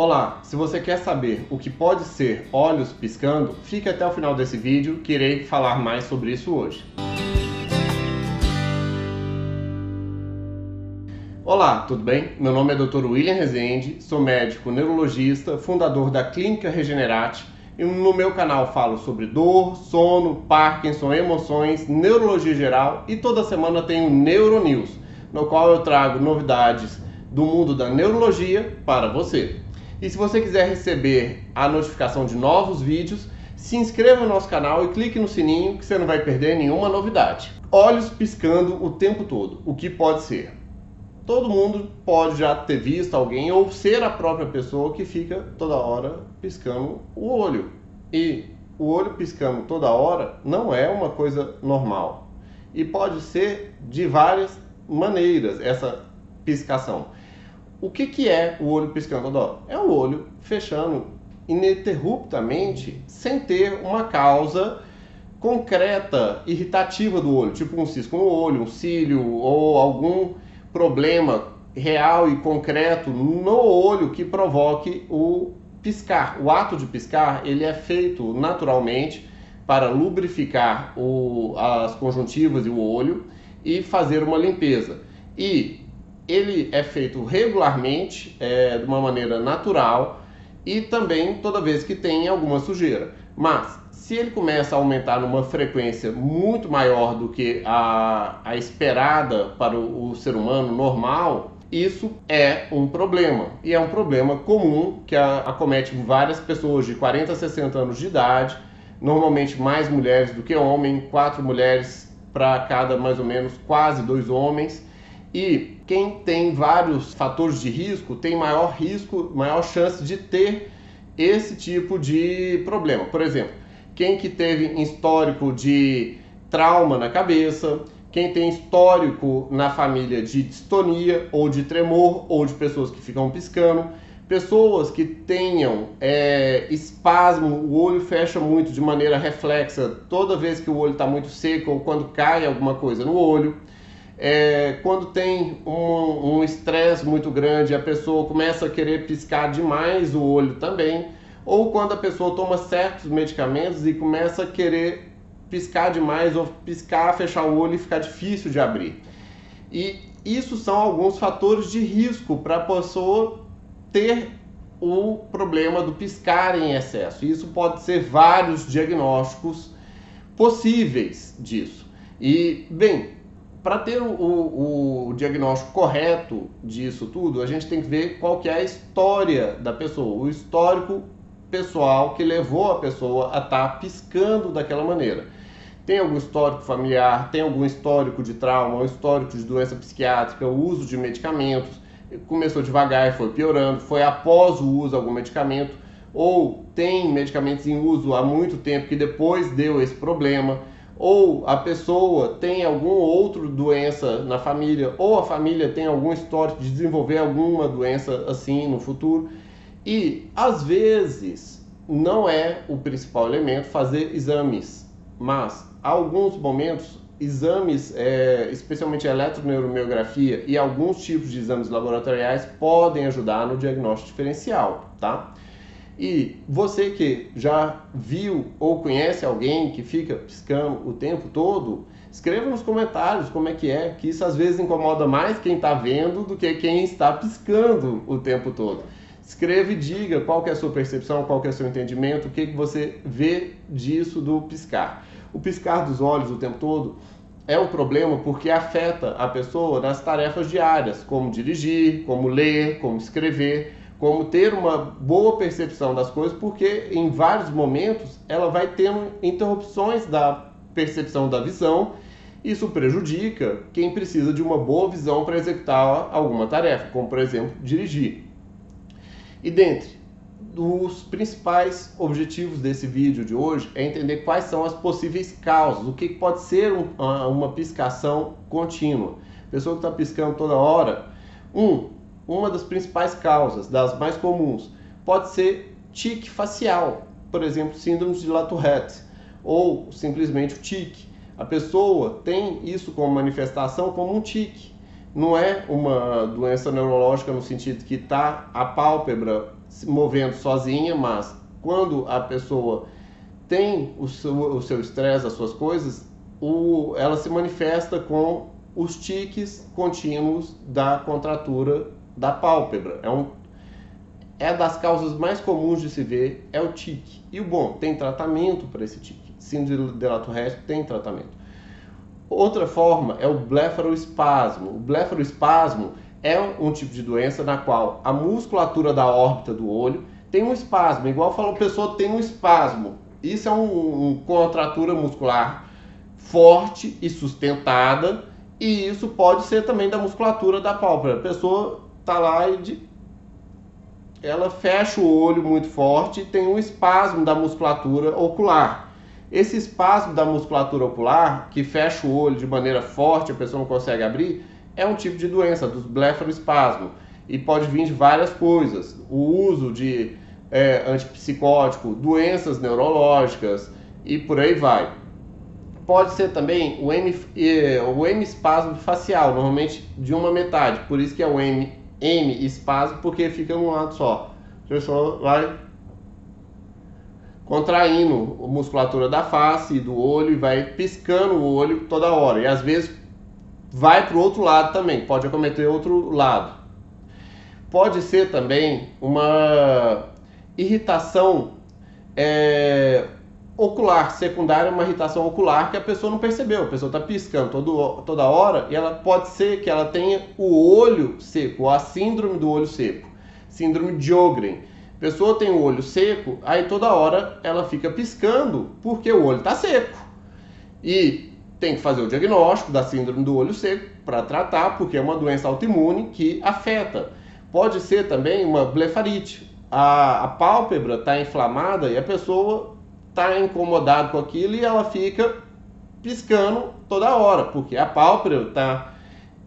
Olá, se você quer saber o que pode ser olhos piscando, fique até o final desse vídeo que irei falar mais sobre isso hoje. Olá, tudo bem? Meu nome é Dr. William Rezende, sou médico neurologista, fundador da Clínica Regenerate e no meu canal falo sobre dor, sono, Parkinson, emoções, neurologia geral e toda semana tenho Neuronews, no qual eu trago novidades do mundo da neurologia para você. E se você quiser receber a notificação de novos vídeos, se inscreva no nosso canal e clique no sininho que você não vai perder nenhuma novidade. Olhos piscando o tempo todo, o que pode ser? Todo mundo pode já ter visto alguém ou ser a própria pessoa que fica toda hora piscando o olho. E o olho piscando toda hora não é uma coisa normal. E pode ser de várias maneiras essa piscação. O que, que é o olho piscando hora? É o olho fechando ininterruptamente sem ter uma causa concreta, irritativa do olho, tipo um cisco no olho, um cílio ou algum problema real e concreto no olho que provoque o piscar. O ato de piscar ele é feito naturalmente para lubrificar o, as conjuntivas e o olho e fazer uma limpeza. E ele é feito regularmente, é, de uma maneira natural e também toda vez que tem alguma sujeira. Mas se ele começa a aumentar numa frequência muito maior do que a, a esperada para o, o ser humano normal, isso é um problema. E é um problema comum que a, acomete várias pessoas de 40 a 60 anos de idade, normalmente mais mulheres do que homens, quatro mulheres para cada mais ou menos quase dois homens. E quem tem vários fatores de risco tem maior risco, maior chance de ter esse tipo de problema. Por exemplo, quem que teve histórico de trauma na cabeça, quem tem histórico na família de distonia ou de tremor ou de pessoas que ficam piscando, pessoas que tenham é, espasmo, o olho fecha muito de maneira reflexa toda vez que o olho está muito seco ou quando cai alguma coisa no olho é, quando tem um estresse um muito grande, a pessoa começa a querer piscar demais o olho também, ou quando a pessoa toma certos medicamentos e começa a querer piscar demais ou piscar, fechar o olho e ficar difícil de abrir. E isso são alguns fatores de risco para a pessoa ter o problema do piscar em excesso. Isso pode ser vários diagnósticos possíveis disso. E, bem, para ter o, o, o, diagnóstico correto disso tudo, a gente tem que ver qual que é a história da pessoa, o histórico pessoal que levou a pessoa a estar tá piscando daquela maneira. Tem algum histórico familiar, tem algum histórico de trauma, um histórico de doença psiquiátrica, o uso de medicamentos, começou devagar e foi piorando, foi após o uso de algum medicamento, ou tem medicamentos em uso há muito tempo que depois deu esse problema ou a pessoa tem alguma outra doença na família, ou a família tem algum histórico de desenvolver alguma doença assim no futuro. E às vezes não é o principal elemento fazer exames, mas há alguns momentos exames, é, especialmente eletroneuromiografia e alguns tipos de exames laboratoriais podem ajudar no diagnóstico diferencial, tá? E você que já viu ou conhece alguém que fica piscando o tempo todo, escreva nos comentários como é que é, que isso às vezes incomoda mais quem está vendo do que quem está piscando o tempo todo. Escreva e diga qual é a sua percepção, qual é o seu entendimento, o que, que você vê disso do piscar. O piscar dos olhos o tempo todo é um problema porque afeta a pessoa nas tarefas diárias, como dirigir, como ler, como escrever como ter uma boa percepção das coisas, porque em vários momentos ela vai tendo interrupções da percepção da visão. Isso prejudica quem precisa de uma boa visão para executar alguma tarefa, como por exemplo dirigir. E dentre os principais objetivos desse vídeo de hoje é entender quais são as possíveis causas, o que pode ser uma piscação contínua. Pessoa que está piscando toda hora. Um, uma das principais causas, das mais comuns, pode ser tique facial, por exemplo, síndrome de La Tourette, ou simplesmente o tique. A pessoa tem isso como manifestação como um tique. Não é uma doença neurológica no sentido que está a pálpebra se movendo sozinha, mas quando a pessoa tem o seu estresse, as suas coisas, o, ela se manifesta com os tiques contínuos da contratura da pálpebra. É, um, é das causas mais comuns de se ver, é o tique. E o bom, tem tratamento para esse tique. Síndrome de Latourette tem tratamento. Outra forma é o blefaroespasmo. O blefaroespasmo é um tipo de doença na qual a musculatura da órbita do olho tem um espasmo. Igual falou, a pessoa tem um espasmo. Isso é um, um contratura muscular forte e sustentada. E isso pode ser também da musculatura da pálpebra. A pessoa tá lá e de... ela fecha o olho muito forte e tem um espasmo da musculatura ocular. Esse espasmo da musculatura ocular, que fecha o olho de maneira forte, a pessoa não consegue abrir, é um tipo de doença, dos blefaroespasmo. E pode vir de várias coisas. O uso de é, antipsicótico, doenças neurológicas e por aí vai. Pode ser também o, M, o M-espasmo facial, normalmente de uma metade. Por isso que é o M, M-espasmo, porque fica um lado só. A pessoa vai contraindo a musculatura da face e do olho e vai piscando o olho toda hora. E às vezes vai para o outro lado também, pode acometer outro lado. Pode ser também uma irritação é, ocular secundária, uma irritação ocular que a pessoa não percebeu. A pessoa está piscando todo, toda hora e ela pode ser que ela tenha o olho seco, a síndrome do olho seco, síndrome de Ogren. A pessoa tem o olho seco, aí toda hora ela fica piscando porque o olho está seco. E tem que fazer o diagnóstico da síndrome do olho seco para tratar, porque é uma doença autoimune que afeta. Pode ser também uma blefarite. A, a pálpebra está inflamada e a pessoa está incomodada com aquilo e ela fica piscando toda hora, porque a pálpebra está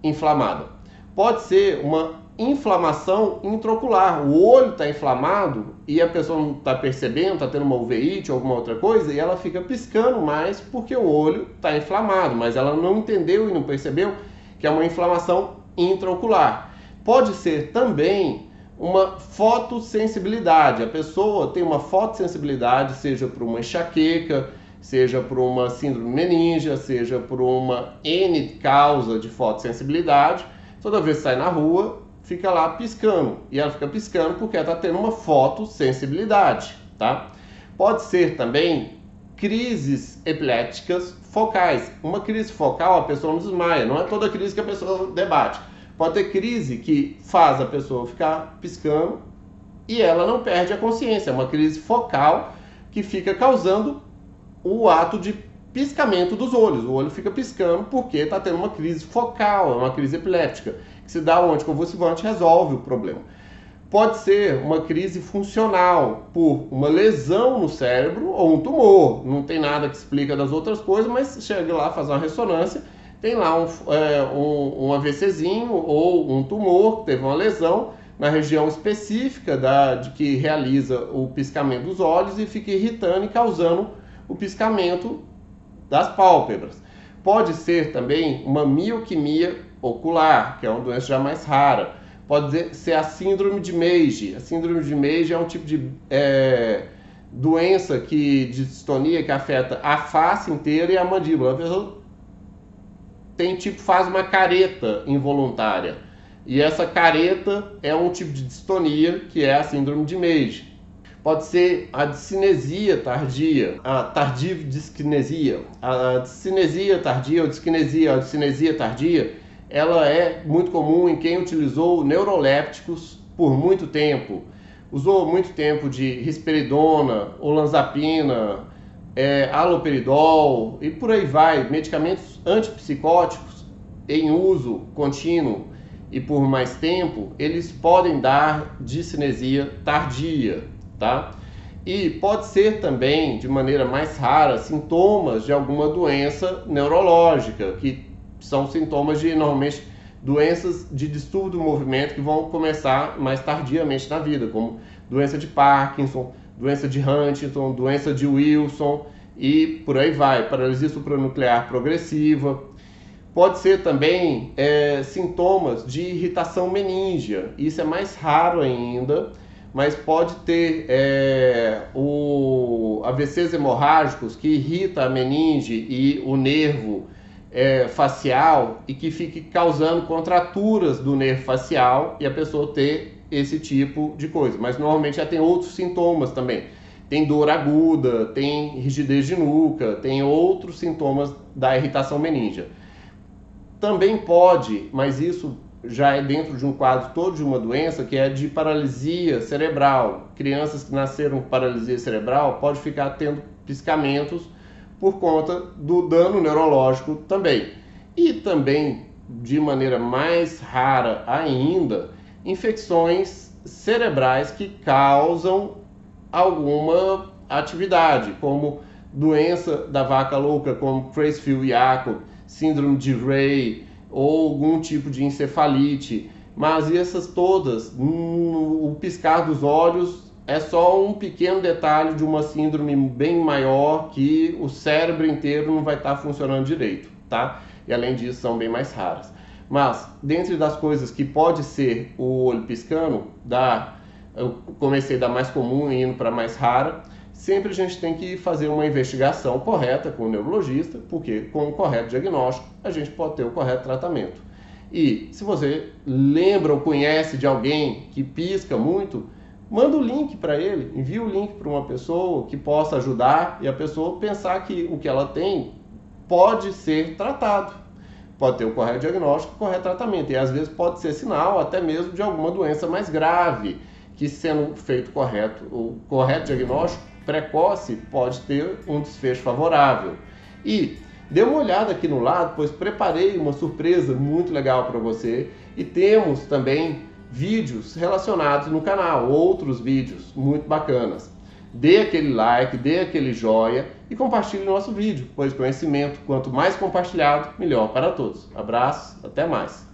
inflamada. Pode ser uma inflamação intraocular. O olho está inflamado e a pessoa não está percebendo, está tendo uma uveíte ou alguma outra coisa e ela fica piscando mais porque o olho está inflamado, mas ela não entendeu e não percebeu que é uma inflamação intraocular. Pode ser também uma fotossensibilidade. A pessoa tem uma fotossensibilidade, seja por uma enxaqueca, seja por uma síndrome meningia, seja por uma N causa de fotossensibilidade. Toda vez que sai na rua, fica lá piscando. E ela fica piscando porque ela está tendo uma fotossensibilidade, tá? Pode ser também crises epiléticas focais. Uma crise focal a pessoa não desmaia, não é toda crise que a pessoa debate. Pode ter crise que faz a pessoa ficar piscando e ela não perde a consciência. É uma crise focal que fica causando o ato de piscamento dos olhos. O olho fica piscando porque está tendo uma crise focal, é uma crise epiléptica que se dá um anticonvulsivante resolve o problema. Pode ser uma crise funcional por uma lesão no cérebro ou um tumor. Não tem nada que explica das outras coisas, mas chega lá, faz uma ressonância, tem lá um, é, um, um AVCzinho ou um tumor, teve uma lesão na região específica da, de que realiza o piscamento dos olhos e fica irritando e causando o piscamento das pálpebras. Pode ser também uma mioquimia ocular, que é uma doença já mais rara. Pode ser a síndrome de Meige. A síndrome de Meige é um tipo de é, doença que, de distonia que afeta a face inteira e a mandíbula. A pessoa tem tipo, faz uma careta involuntária. E essa careta é um tipo de distonia que é a síndrome de Meige. Pode ser a discinesia tardia, a tardiva discinesia. A discinesia tardia ou discinesia, a discinesia tardia ela é muito comum em quem utilizou neurolépticos por muito tempo. Usou muito tempo de risperidona, olanzapina, é, aloperidol e por aí vai, medicamentos antipsicóticos em uso contínuo e por mais tempo, eles podem dar discinesia tardia, tá? E pode ser também, de maneira mais rara, sintomas de alguma doença neurológica que são sintomas de normalmente doenças de distúrbio do movimento que vão começar mais tardiamente na vida, como doença de Parkinson, doença de Huntington, doença de Wilson e por aí vai, paralisia supranuclear progressiva. Pode ser também é, sintomas de irritação meníngia, isso é mais raro ainda, mas pode ter é, o AVCs hemorrágicos que irrita a meninge e o nervo é, facial e que fique causando contraturas do nervo facial e a pessoa ter esse tipo de coisa. Mas normalmente já tem outros sintomas também. Tem dor aguda, tem rigidez de nuca, tem outros sintomas da irritação meningia. Também pode, mas isso já é dentro de um quadro todo de uma doença que é de paralisia cerebral. Crianças que nasceram com paralisia cerebral pode ficar tendo piscamentos por conta do dano neurológico também. E também, de maneira mais rara ainda, infecções cerebrais que causam alguma atividade, como doença da vaca louca, como Creutzfeldt-Jakob, síndrome de Rey ou algum tipo de encefalite. Mas essas todas, o piscar dos olhos é só um pequeno detalhe de uma síndrome bem maior que o cérebro inteiro não vai estar funcionando direito, tá? E além disso, são bem mais raras. Mas, dentre das coisas que pode ser o olho piscando, da, eu comecei da mais comum e indo para mais rara, sempre a gente tem que fazer uma investigação correta com o neurologista, porque com o correto diagnóstico a gente pode ter o correto tratamento. E se você lembra ou conhece de alguém que pisca muito, manda o link para ele, envia o link para uma pessoa que possa ajudar e a pessoa pensar que o que ela tem pode ser tratado. Pode ter o correto diagnóstico, o correto tratamento. E às vezes pode ser sinal até mesmo de alguma doença mais grave, que sendo feito correto, o correto diagnóstico precoce pode ter um desfecho favorável. E dê uma olhada aqui no lado, pois preparei uma surpresa muito legal para você e temos também vídeos relacionados no canal, outros vídeos muito bacanas. Dê aquele like, dê aquele joia e compartilhe nosso vídeo, pois conhecimento, quanto mais compartilhado, melhor para todos. Abraços, até mais.